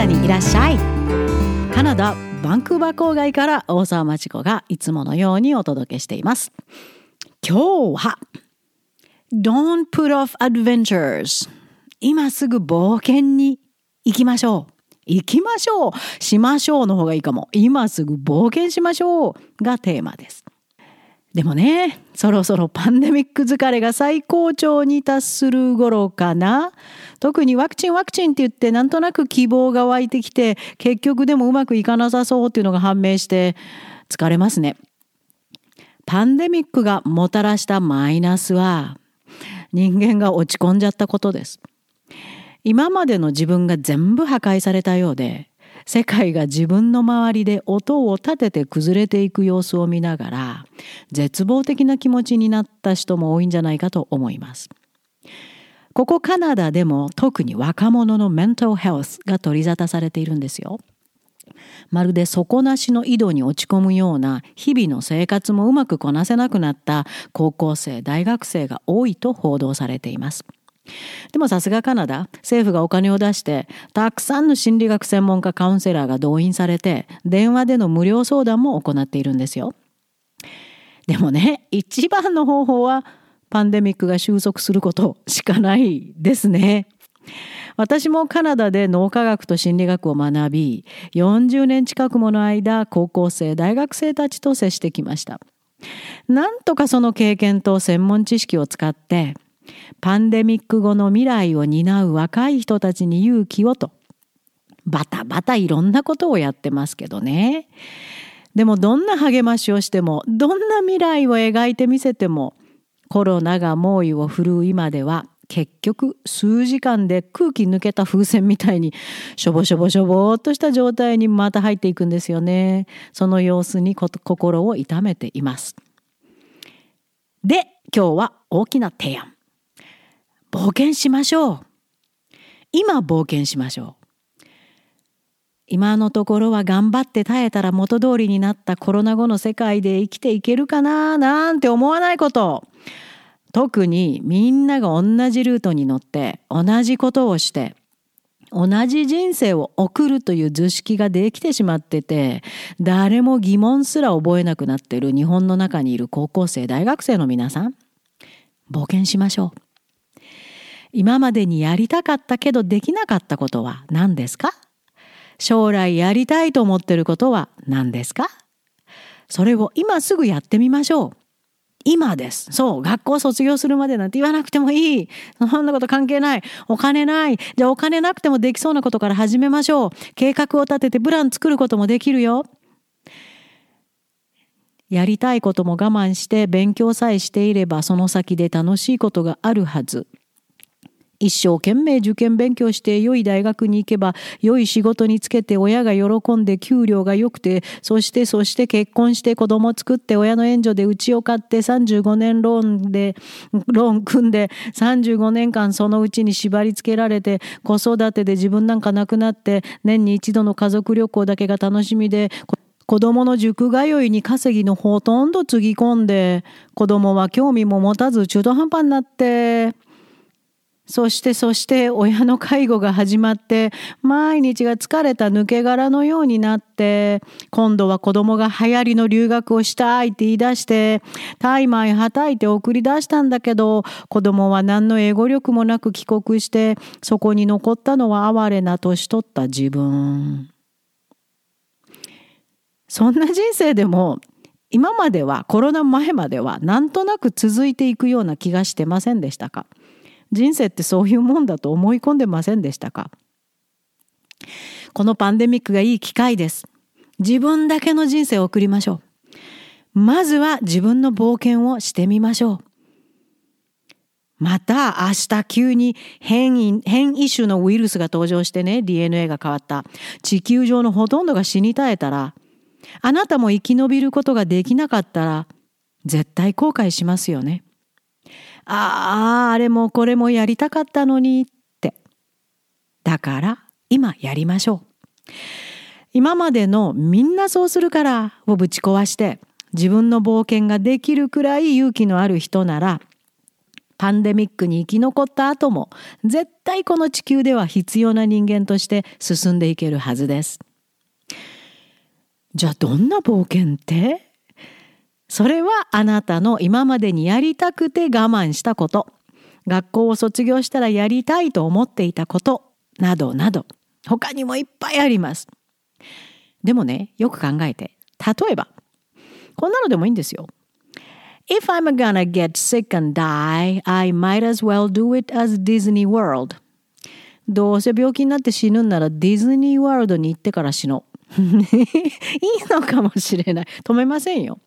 ダにいらっしゃい。カナダバンクーバー郊外から大沢町子がいつものようにお届けしています。今日は Don't put off adventures 今すぐ冒険に行きましょう。行きましょう。しましょうの方がいいかも。今すぐ冒険しましょう。がテーマです。でもねそろそろパンデミック疲れが最高潮に達する頃かな。特にワクチンワクチンって言ってなんとなく希望が湧いてきて結局でもうまくいかなさそうっていうのが判明して疲れますね。パンデミックがもたらしたマイナスは人間が落ち込んじゃったことです。今までの自分が全部破壊されたようで世界が自分の周りで音を立てて崩れていく様子を見ながら絶望的な気持ちになった人も多いんじゃないかと思います。ここカナダでも特に若者のメンタルヘルスが取り沙汰されているんですよ。まるで底なしの井戸に落ち込むような日々の生活もうまくこなせなくなった高校生大学生が多いと報道されています。でもさすがカナダ政府がお金を出してたくさんの心理学専門家カウンセラーが動員されて電話での無料相談も行っているんですよ。でもね一番の方法はパンデミックが収束することしかないですね。私もカナダで脳科学と心理学を学び40年近くもの間高校生大学生たちと接してきました。なんとかその経験と専門知識を使ってパンデミック後の未来を担う若い人たちに勇気をと。バタバタいろんなことをやってますけどね。でもどんな励ましをしてもどんな未来を描いてみせてもコロナが猛威を振るう今では結局数時間で空気抜けた風船みたいにしょぼしょぼしょぼっとした状態にまた入っていくんですよね。その様子に心を痛めています。で今日は大きな提案。冒険しましょう。今冒険しましょう。今のところは頑張って耐えたら元通りになったコロナ後の世界で生きていけるかななんて思わないこと。特にみんなが同じルートに乗って同じことをして同じ人生を送るという図式ができてしまってて誰も疑問すら覚えなくなってる日本の中にいる高校生大学生の皆さん冒険しましょう。今までにやりたかったけどできなかったことは何ですか？将来やりたいと思ってることは何ですか？それを今すぐやってみましょう。今です。そう、学校卒業するまでなんて言わなくてもいい。そんなこと関係ない。お金ない。じゃあお金なくてもできそうなことから始めましょう。計画を立ててプラン作ることもできるよ。やりたいことも我慢して勉強さえしていればその先で楽しいことがあるはず。一生懸命受験勉強して良い大学に行けば良い仕事につけて親が喜んで給料が良くてそしてそして結婚して子供作って親の援助で家を買って35年ローンでローン組んで35年間そのうちに縛り付けられて子育てで自分なんかなくなって年に一度の家族旅行だけが楽しみで子供の塾通いに稼ぎのほとんどつぎ込んで子供は興味も持たず中途半端になって。そしてそして親の介護が始まって毎日が疲れた抜け殻のようになって今度は子供が流行りの留学をしたいって言い出してタイマイはたいて送り出したんだけど子供は何の英語力もなく帰国してそこに残ったのは哀れな年取った自分。そんな人生でも今まではコロナ前まではなんとなく続いていくような気がしてませんでしたか？人生ってそういうもんだと思い込んでませんでしたか？このパンデミックがいい機会です。自分だけの人生を送りましょう。まずは自分の冒険をしてみましょう。また明日急に変異変異種のウイルスが登場してね DNA が変わった地球上のほとんどが死に絶えたらあなたも生き延びることができなかったら絶対後悔しますよね。ああ、あれもこれもやりたかったのにって。だから今やりましょう。今までのみんなそうするからをぶち壊して自分の冒険ができるくらい勇気のある人ならパンデミックに生き残った後も絶対この地球では必要な人間として進んでいけるはずです。じゃあどんな冒険って？それはあなたの今までにやりたくて我慢したこと、学校を卒業したらやりたいと思っていたことなどなど他にもいっぱいあります。でもね、よく考えて、例えば、こんなのでもいいんですよ。If I'm gonna get sick and die, I might as well do it as Disney World. どうせ病気になって死ぬんならディズニーワールドに行ってから死のう。いいのかもしれない。止めませんよ。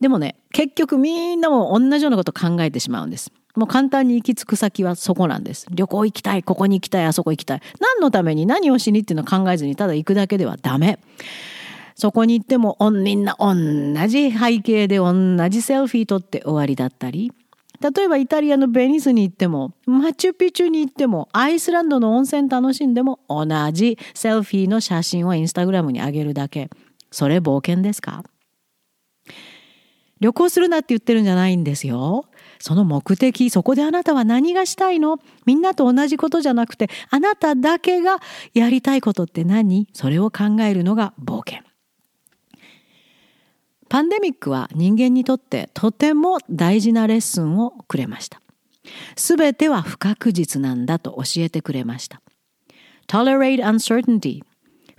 でもね、結局みんなも同じようなこと考えてしまうんです。もう簡単に行き着く先はそこなんです。旅行行きたい、ここに行きたい、あそこ行きたい。何のために何をしにっていうのを考えずにただ行くだけではダメ。そこに行ってもみんな同じ背景で同じセルフィー撮って終わりだったり例えばイタリアのベニスに行ってもマチュピチュに行ってもアイスランドの温泉楽しんでも同じセルフィーの写真をインスタグラムに上げるだけそれ冒険ですか？旅行するなって言ってるんじゃないんですよ。その目的、そこであなたは何がしたいの？みんなと同じことじゃなくて、あなただけがやりたいことって何？それを考えるのが冒険。パンデミックは人間にとってとても大事なレッスンをくれました。すべては不確実なんだと教えてくれました。Tolerate uncertainty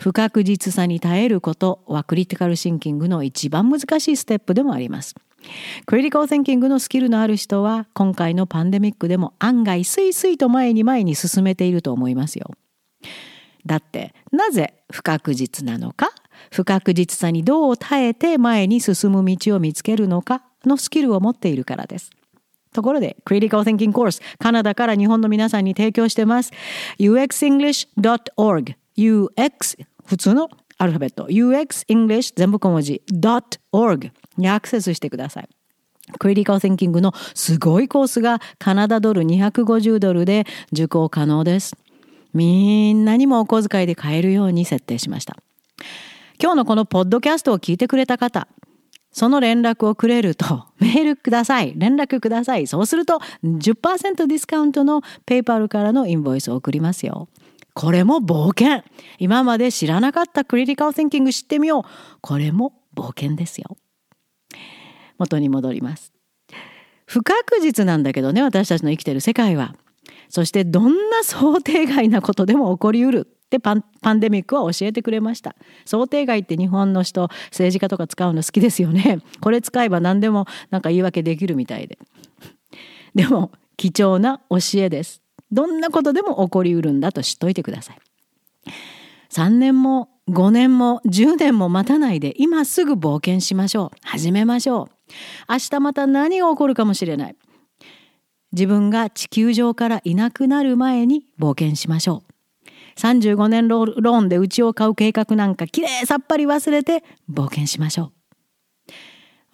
不確実さに耐えることはクリティカルシンキングの一番難しいステップでもあります。クリティカルシンキングのスキルのある人は今回のパンデミックでも案外スイスイと前に前に進めていると思いますよ。だってなぜ不確実なのか不確実さにどう耐えて前に進む道を見つけるのかのスキルを持っているからです。ところで、Critical Thinking Course、カナダから日本の皆さんに提供してます。uxenglish.org、ux、普通のアルファベット、uxenglish 全部小文字、.org にアクセスしてください。クリティカル・シンキングのすごいコースがカナダドル250ドルで受講可能です。みんなにもお小遣いで買えるように設定しました。今日のこのポッドキャストを聞いてくれた方、その連絡をくれると、メールください。連絡ください。そうすると10%ディスカウントのペイパルからのインボイスを送りますよ。これも冒険。今まで知らなかったクリティカル・シンキング知ってみよう。これも冒険ですよ。元に戻ります。不確実なんだけどね、私たちの生きてる世界は。そしてどんな想定外なことでも起こりうる。でパンパンデミックは教えてくれました想定外って日本の人政治家とか使うの好きですよねこれ使えば何でもなんか言い訳できるみたいででも貴重な教えですどんなことでも起こりうるんだと知っといてください。3年も5年も10年も待たないで今すぐ冒険しましょう。始めましょう。明日また何が起こるかもしれない。自分が地球上からいなくなる前に冒険しましょう。35年ローンで家を買う計画なんかきれいさっぱり忘れて冒険しましょう。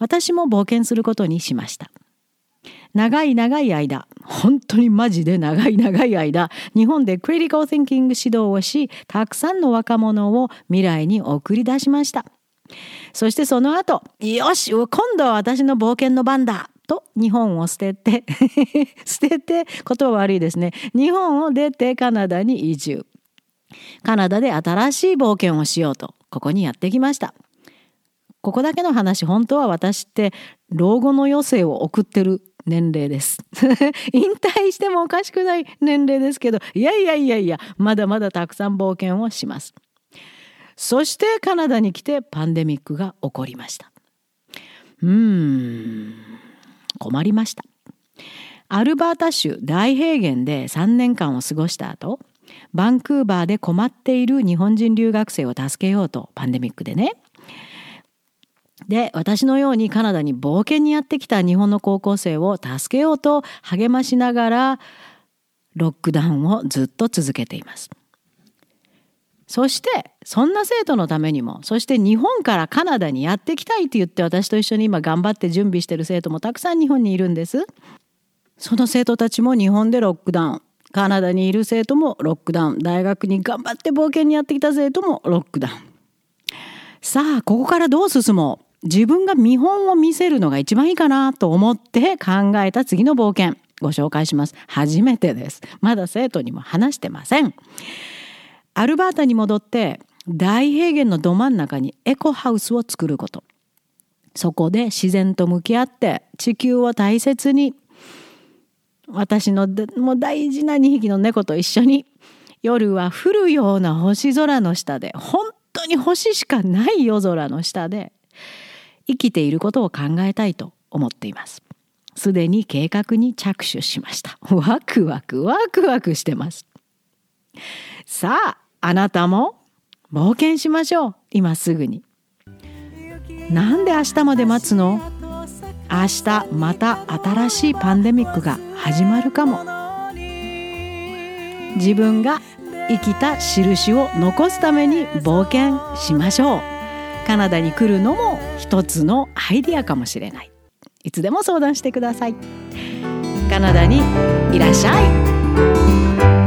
私も冒険することにしました。長い長い間、本当にマジで長い長い間、日本でクリティカル・ティンキング指導をし、たくさんの若者を未来に送り出しました。そしてその後、よし、今度は私の冒険の番だと日本を捨てて 捨てて、言葉悪いですね。日本を出てカナダに移住。カナダで新しい冒険をしようとここにやってきましたここだけの話本当は私って老後の余生を送ってる年齢です。引退してもおかしくない年齢ですけどいやいやいやいやまだまだたくさん冒険をします。そしてカナダに来てパンデミックが起こりました。うーん困りました。アルバータ州大平原で3年間を過ごした後バンクーバーで困っている日本人留学生を助けようとパンデミックでね。で私のようにカナダに冒険にやってきた日本の高校生を助けようと励ましながらロックダウンをずっと続けています。そしてそんな生徒のためにもそして日本からカナダにやってきたいって言って私と一緒に今頑張って準備してる生徒もたくさん日本にいるんです。その生徒たちも日本でロックダウンカナダにいる生徒もロックダウン大学に頑張って冒険にやってきた生徒もロックダウンさあここからどう進もう？自分が見本を見せるのが一番いいかなと思って考えた次の冒険ご紹介します。初めてです。まだ生徒にも話してません。アルバータに戻って大平原のど真ん中にエコハウスを作ること。そこで自然と向き合って地球を大切に私のもう大事な2匹の猫と一緒に夜は降るような星空の下で本当に星しかない夜空の下で生きていることを考えたいと思っています。すでに計画に着手しました。ワクワクワクワクしてます。さああなたも冒険しましょう。今すぐに。なんで明日まで待つの？明日また新しいパンデミックが始まるかも。自分が生きた印を残すために冒険しましょう。カナダに来るのも一つのアイディアかもしれない。いつでも相談してください。カナダにいらっしゃい。